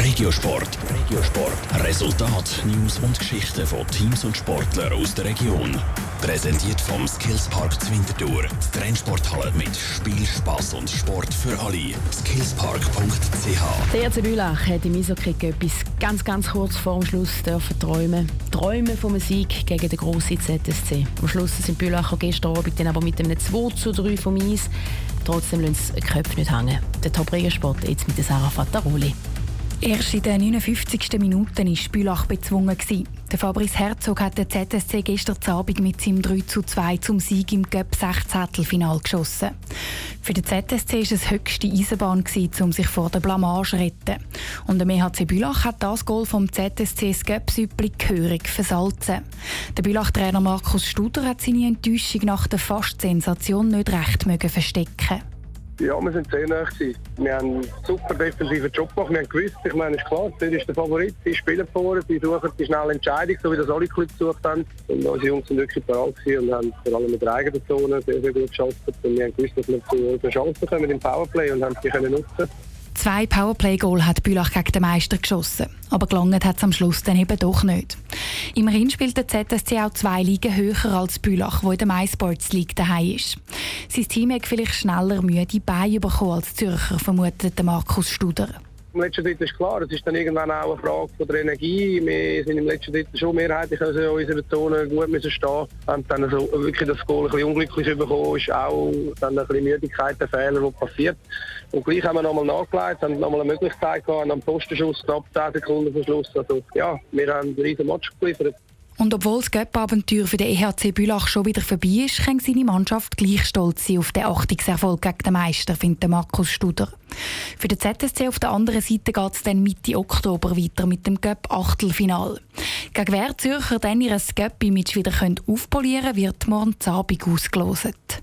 Regiosport. Regiosport. Resultat, News und Geschichten von Teams und Sportlern aus der Region. Präsentiert vom Skillspark Zwintertour. Die Trennsporthalle mit Spiel, Spass und Sport für alle. Skillspark.ch. Der RC Bülach hat im Eishockey etwas ganz, ganz kurz vor dem Schluss dürfen träumen. Träumen vom Sieg gegen den grossen ZSC. Am Schluss sind Bülacher gestern Abend dann aber mit einem 2 zu 3 vom Eis. Trotzdem lassen sie die Köpfe nicht hängen. Der Top-Regensport jetzt mit Sarah Fattaroli. Erst in den 59. Minuten war Bülach bezwungen. Der Fabrice Herzog hat den ZSC gestern Abend mit seinem 3 zu 2 zum Sieg im Göpp 16 Final geschossen. Für den ZSC war es höchste Eisenbahn, um sich vor der Blamage zu retten. Und der MHC Bülach hat das Goal vom ZSC das Göpp-Süppli gehörig versalzen. Der Bülach-Trainer Markus Studer hat seine Enttäuschung nach der Fast-Sensation nicht recht verstecken ja, wir sind sehr nah Wir haben einen super defensiven Job gemacht. Wir haben gewusst, ich meine, ist klar, das ist der Favorit. Sie spielen vor, sie suchen die schnelle Entscheidung, so wie das alle Clubs gesucht haben. Und unsere Jungs sind wirklich bereit und haben vor allem mit der eigenen Zone sehr, sehr gut geschafft. Und wir haben gewusst, dass wir zu einer Chance kommen im Powerplay und haben die können nutzen Zwei Powerplay-Goal hat Bülach gegen den Meister geschossen. Aber gelangt hat es am Schluss dann eben doch nicht. Immerhin spielt der ZSC auch zwei Ligen höher als Bülach, wo in der MySports League daheim ist. Sein Team hat vielleicht schneller müde Beine bekommen als Zürcher, vermutet Markus Studer. Im letzten Drittel ist klar, es ist dann irgendwann auch eine Frage von der Energie. Wir sind im letzten Drittel schon mehrheitlich also in unserer Zone gut müssen stehen. Haben dann also wirklich das Goal ein bisschen unglücklich bekommen, ist auch dann ein bisschen Müdigkeit, der Fehler, der passiert. Und gleich haben wir nochmal nachgelegt, haben nochmal eine Möglichkeit gehabt, am Postenschuss knapp 10 Sekunden vor Schluss. Also ja, wir haben einen riesen Match geliefert. Und obwohl das Göpp-Abenteuer für den EHC Bülach schon wieder vorbei ist, kann seine Mannschaft gleich stolz sein auf den Achtungserfolg gegen den Meister, findet Markus Studer. Für den ZSC auf der anderen Seite geht es dann Mitte Oktober weiter mit dem Göpp-Achtelfinal. Gegen wer Zürcher dann ihr Göpp-Image wieder aufpolieren können, wird morgen Abend ausgelost.